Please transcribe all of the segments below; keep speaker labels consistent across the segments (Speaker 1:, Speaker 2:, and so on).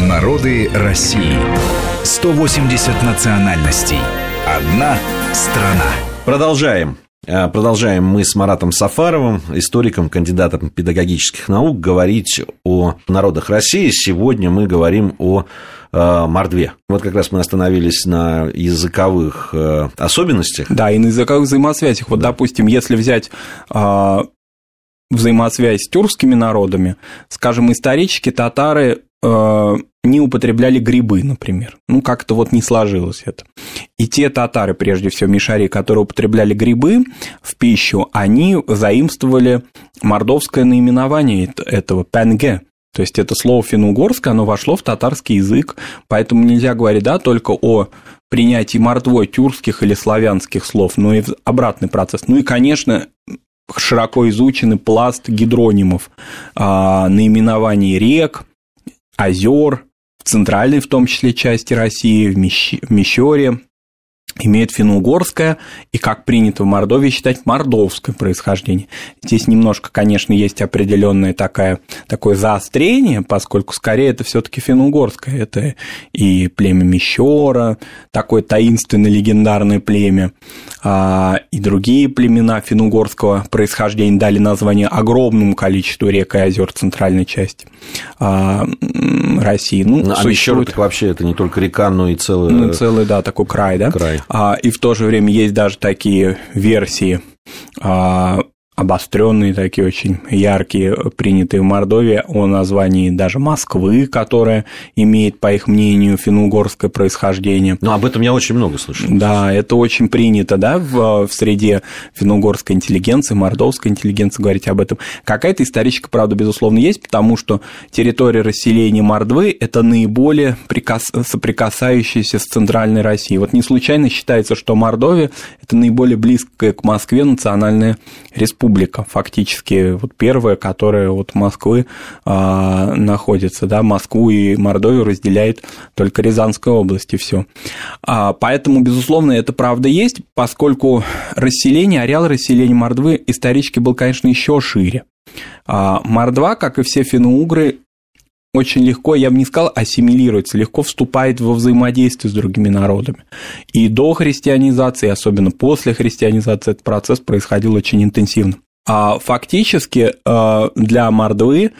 Speaker 1: Народы России. 180 национальностей. Одна страна.
Speaker 2: Продолжаем. А, продолжаем мы с Маратом Сафаровым, историком, кандидатом педагогических наук, говорить о народах России. Сегодня мы говорим о э, мордве. Вот как раз мы остановились на языковых э, особенностях.
Speaker 3: Да, и на языковых взаимосвязях. Вот, да. допустим, если взять взаимосвязь с тюркскими народами, скажем, исторически татары не употребляли грибы, например. Ну, как-то вот не сложилось это. И те татары, прежде всего, мишари, которые употребляли грибы в пищу, они заимствовали мордовское наименование этого пенге. То есть это слово финно-угорское, оно вошло в татарский язык, поэтому нельзя говорить, да, только о принятии мордвой тюркских или славянских слов, но и обратный процесс. Ну и, конечно, широко изученный пласт гидронимов, а, наименований рек, озер, в центральной в том числе части России, в, Мещ... в Мещере, имеет финно-угорское и, как принято в Мордовии считать, мордовское происхождение. Здесь немножко, конечно, есть определенное такое, такое заострение, поскольку скорее это все таки финно-угорское. Это и племя Мещера, такое таинственное легендарное племя, а, и другие племена финно-угорского происхождения дали название огромному количеству рек и озер центральной части а, России.
Speaker 2: Ну, ну а Мещера так вообще это не только река, но и целый...
Speaker 3: Ну, целый, да, такой край, да?
Speaker 2: Край.
Speaker 3: А, и в то же время есть даже такие версии а, обостренные, такие очень яркие, принятые в Мордовии, о названии даже Москвы, которая имеет, по их мнению, финно-угорское происхождение.
Speaker 2: Ну, об этом я очень много слышал.
Speaker 3: Да, это очень принято, да, в, в среде финно-угорской интеллигенции, мордовской интеллигенции говорить об этом. Какая-то историческая правда, безусловно, есть, потому что территория расселения Мордвы – это наиболее прикас... соприкасающаяся с центральной Россией. Вот не случайно считается, что Мордовия – это наиболее близкая к Москве национальная республика республика, фактически вот первая, которая вот Москвы а, находится, да, Москву и Мордовию разделяет только Рязанская область и все. А, поэтому, безусловно, это правда есть, поскольку расселение, ареал расселения Мордвы исторически был, конечно, еще шире. А, Мордва, как и все финно-угры, очень легко, я бы не сказал, ассимилируется, легко вступает во взаимодействие с другими народами. И до христианизации, особенно после христианизации, этот процесс происходил очень интенсивно. А фактически э, для Мордвы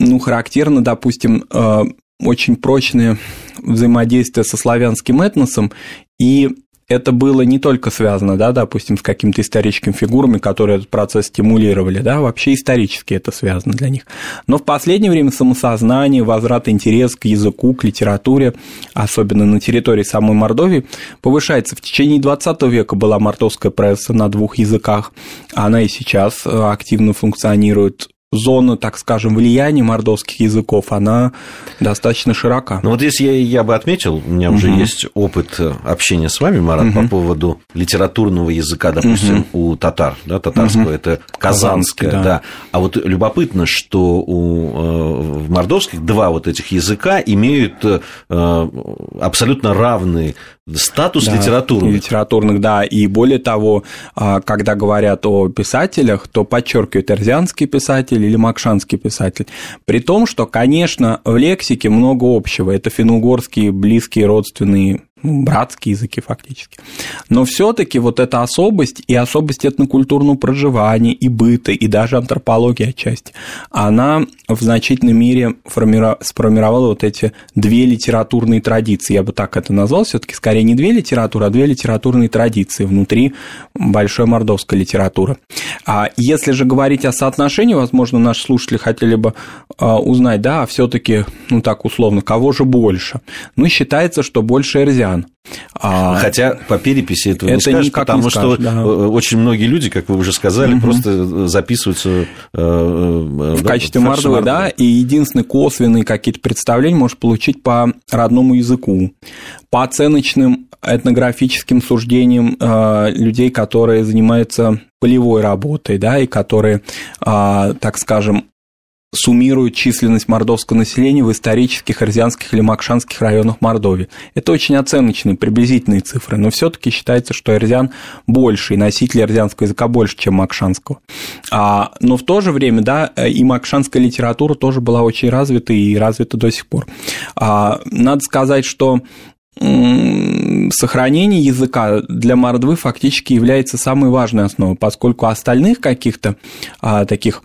Speaker 3: ну, характерно, допустим, э, очень прочное взаимодействие со славянским этносом и это было не только связано, да, допустим, с какими-то историческими фигурами, которые этот процесс стимулировали, да, вообще исторически это связано для них. Но в последнее время самосознание, возврат интерес к языку, к литературе, особенно на территории самой Мордовии, повышается. В течение 20 века была мордовская пресса на двух языках, она и сейчас э, активно функционирует зона, так скажем, влияния мордовских языков, она достаточно широка.
Speaker 2: Ну вот здесь я, я бы отметил, у меня угу. уже есть опыт общения с вами, Марат, угу. по поводу литературного языка, допустим, угу. у татар, да, татарского, угу. это казанское, да. да. А вот любопытно, что у, э, в мордовских два вот этих языка имеют э, абсолютно равный статус да, литературных.
Speaker 3: Литературных, да, и более того, а, когда говорят о писателях, то подчеркивают эрзианский писатель, или макшанский писатель. При том, что, конечно, в лексике много общего. Это финно-угорские близкие родственные ну, братские языки фактически. Но все-таки вот эта особость и особость этнокультурного проживания и быта, и даже антропологии отчасти, она в значительной мере сформировала вот эти две литературные традиции. Я бы так это назвал, все-таки скорее не две литературы, а две литературные традиции внутри большой мордовской литературы. А если же говорить о соотношении, возможно, наши слушатели хотели бы а, узнать, да, все-таки, ну так условно, кого же больше? Ну, считается, что больше эрзиан россиян.
Speaker 2: А Хотя по переписи этого это не скажешь, потому не скажешь, что да. Э, очень многие люди, как вы уже сказали, угу. просто записываются э,
Speaker 3: э, в да, качестве в мордвы, да, и единственные косвенные какие-то представления можешь получить по родному языку, по оценочным этнографическим суждениям людей, которые занимаются полевой работой, да, и которые, так скажем, суммируют численность мордовского населения в исторических арзианских или макшанских районах Мордовии. Это очень оценочные, приблизительные цифры, но все таки считается, что арзиан больше, и носители арзианского языка больше, чем макшанского. А, но в то же время, да, и макшанская литература тоже была очень развита и развита до сих пор. А, надо сказать, что сохранение языка для мордвы фактически является самой важной основой, поскольку остальных каких-то а, таких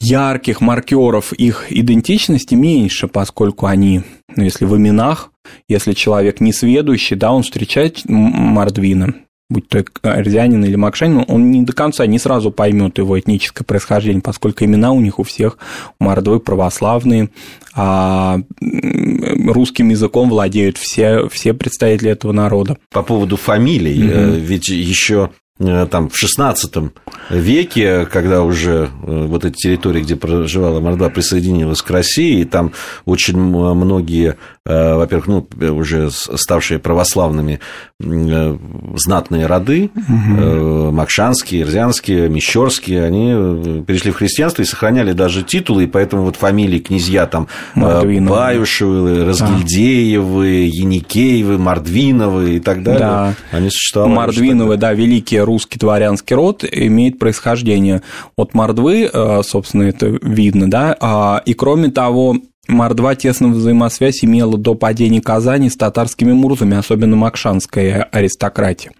Speaker 3: ярких маркеров их идентичности меньше, поскольку они, ну, если в именах, если человек не сведущий, да, он встречает мордвина, будь то арзянин или макшанин, он не до конца, не сразу поймет его этническое происхождение, поскольку имена у них у всех, у мордвы православные, а русским языком владеют все, все представители этого народа.
Speaker 2: По поводу фамилий, mm ведь еще там, в XVI веке, когда уже э, вот эти территории, где проживала Мордва, присоединилась к России, и там очень многие, э, во-первых, ну, уже ставшие православными знатные роды, угу. Макшанские, Ирзянские, Мещерские, они перешли в христианство и сохраняли даже титулы, и поэтому вот фамилии князья там Мордвиновы. Баюшевы, Разгильдеевы, а. Яникеевы, Мордвиновы и так далее, да.
Speaker 3: они существовали. Мордвиновы, да, великие русский дворянский род имеет происхождение от мордвы, э, собственно, это видно, да, а, и кроме того, Мордва тесную взаимосвязь имела до падения Казани с татарскими мурзами, особенно макшанская аристократия.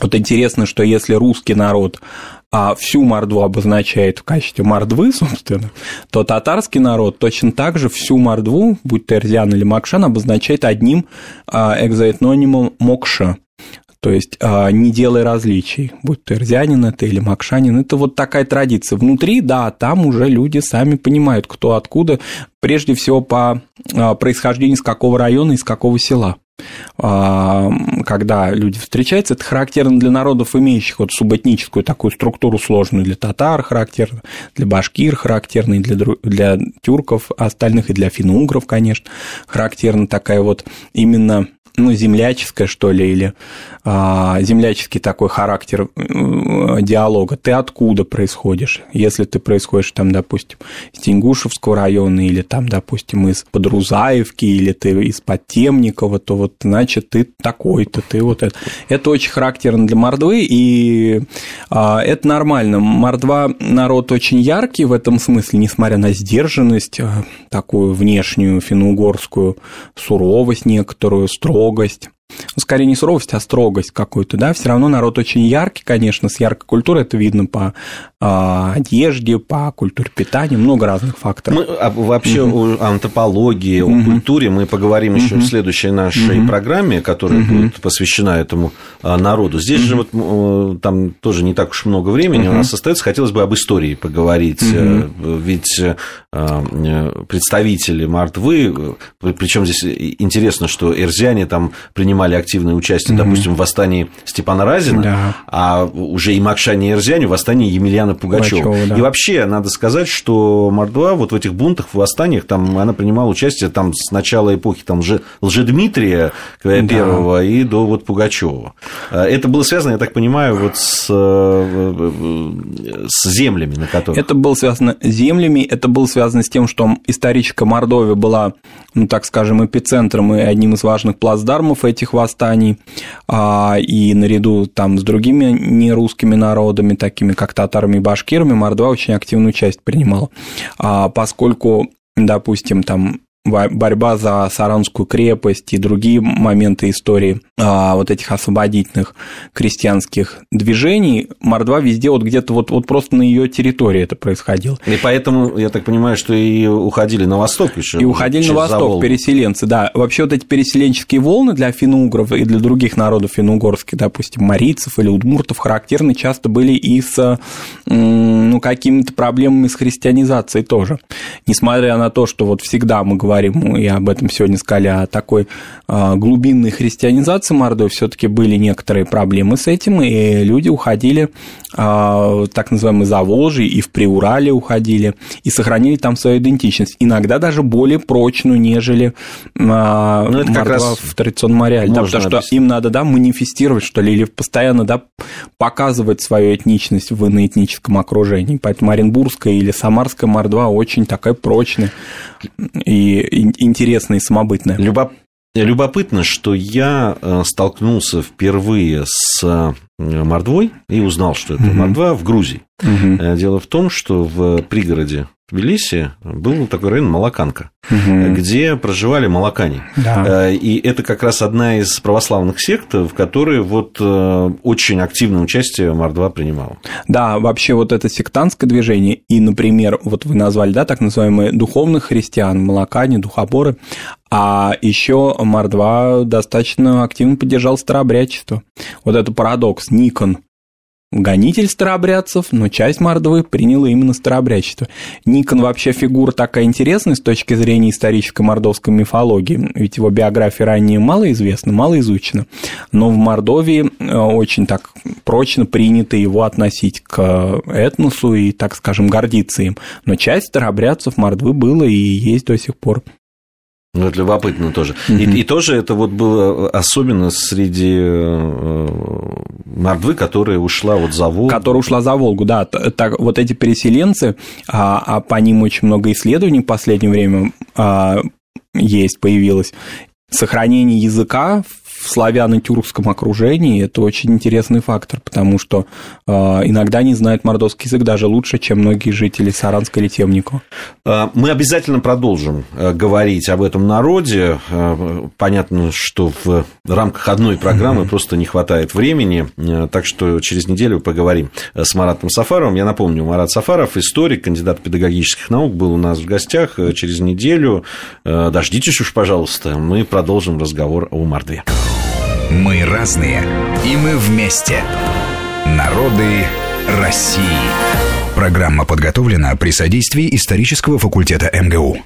Speaker 3: Вот интересно, что если русский народ а всю Мордву обозначает в качестве Мордвы, собственно, то татарский народ точно так же всю Мордву, будь то Эрзян или Макшан, обозначает одним а, экзоэтнонимом Мокша. То есть а, не делай различий, будь то эрзянин это или макшанин, это вот такая традиция. Внутри, да, там уже люди сами понимают, кто откуда, прежде всего по а, происхождению, из какого района, из какого села. А, когда люди встречаются, это характерно для народов, имеющих вот субэтническую такую структуру сложную. Для татар, характерно для башкир, характерно и для, для тюрков остальных, и для финно-угров, конечно, характерна такая вот именно ну, земляческое, что ли, или а, земляческий такой характер э, диалога. Ты откуда происходишь? Если ты происходишь, там, допустим, из Тенгушевского района, или там, допустим, из Подрузаевки, или ты из Подтемникова, то вот, значит, ты такой-то, ты вот это. Это очень характерно для Мордвы, и а, это нормально. Мордва народ очень яркий в этом смысле, несмотря на сдержанность, а, такую внешнюю финно-угорскую суровость некоторую, строгость, строгость, ну, скорее не суровость, а строгость какую-то, да, все равно народ очень яркий, конечно, с яркой культурой, это видно по э, одежде, по культуре питания, много разных факторов.
Speaker 2: Мы а, вообще угу. о антропологии, угу. о культуре мы поговорим угу. еще в следующей нашей угу. программе, которая угу. будет посвящена этому а, народу. Здесь угу. же вот там тоже не так уж много времени угу. у нас остается, хотелось бы об истории поговорить, угу. ведь представители Мартвы, причем здесь интересно, что эрзяне там принимали активное участие, mm-hmm. допустим, в восстании Степана Разина, да. а уже и Макшане и Эрзяне в восстании Емельяна Пугачева. Да. И вообще, надо сказать, что Мордва вот в этих бунтах, в восстаниях, там она принимала участие там, с начала эпохи там, Лжедмитрия первого да. и до вот Пугачева. А, это было связано, я так понимаю, вот с, э, с землями, на которых...
Speaker 3: Это было связано с землями, это было связано с тем, что историческая Мордовия была, ну, так скажем, эпицентром и одним из важных плацдармов этих восстаний, а, и наряду там с другими нерусскими народами, такими как татарами и башкирами, Мордва очень активную часть принимала, а, поскольку допустим, там борьба за Саранскую крепость и другие моменты истории а, вот этих освободительных крестьянских движений, Мордва везде вот где-то вот, вот просто на ее территории это происходило.
Speaker 2: И поэтому, я так понимаю, что и уходили на восток еще.
Speaker 3: И уходили на восток переселенцы, да. Вообще вот эти переселенческие волны для финно-угров и для других народов финно-угорских, допустим, марийцев или удмуртов, характерны часто были и с ну, какими-то проблемами с христианизацией тоже. Несмотря на то, что вот всегда мы говорим и об этом сегодня сказали, о такой а, глубинной христианизации Мордовии, все-таки были некоторые проблемы с этим, и люди уходили, а, так называемые, за Волжье, и в Приурале уходили, и сохранили там свою идентичность, иногда даже более прочную, нежели а, ну, это как раз в традиционном ареале, да, потому что им надо, да, манифестировать, что ли, или постоянно, да, показывать свою этничность в иноэтническом окружении, поэтому Оренбургская или Самарская Мордва очень такая прочная и интересная и самобытная.
Speaker 2: Любопытно Любопытно, что я э, столкнулся впервые с мордвой и узнал, что это мордва в Грузии. Угу. Дело в том, что в пригороде Тбилиси был такой район Малаканка, угу. где проживали малакане. Да. И это как раз одна из православных сект, в которой вот очень активное участие Мордва принимала.
Speaker 3: Да, вообще вот это сектантское движение, и, например, вот вы назвали, да, так называемые духовных христиан, малакане, духоборы, а еще Мордва достаточно активно поддержал старообрядчество. Вот это парадокс. Никон гонитель старообрядцев, но часть Мордвы приняла именно старообрядчество. Никон вообще фигура такая интересная с точки зрения исторической мордовской мифологии, ведь его биография ранее мало известна, мало изучена, но в Мордовии э, очень так прочно принято его относить к этносу и, так скажем, гордиться им. Но часть старообрядцев Мордвы было и есть до сих пор.
Speaker 2: Ну, это любопытно тоже. Mm-hmm. И, и тоже это вот было особенно среди э, Мордвы, которая ушла вот за Волгу.
Speaker 3: Которая ушла за Волгу, да. Так, вот эти переселенцы, а, а по ним очень много исследований в последнее время а, есть, появилось. Сохранение языка в славяно-тюркском окружении это очень интересный фактор, потому что э, иногда не знают мордовский язык даже лучше, чем многие жители Саранска или Темникова.
Speaker 2: А, мы обязательно продолжим э, говорить об этом народе. Э, понятно, что в рамках одной программы mm-hmm. просто не хватает времени, э, так что через неделю поговорим с Маратом Сафаровым. Я напомню, Марат Сафаров, историк, кандидат педагогических наук, был у нас в гостях через неделю. Дождитесь уж, пожалуйста, мы продолжим разговор о Мордве.
Speaker 1: Мы разные, и мы вместе. Народы России. Программа подготовлена при содействии исторического факультета МГУ.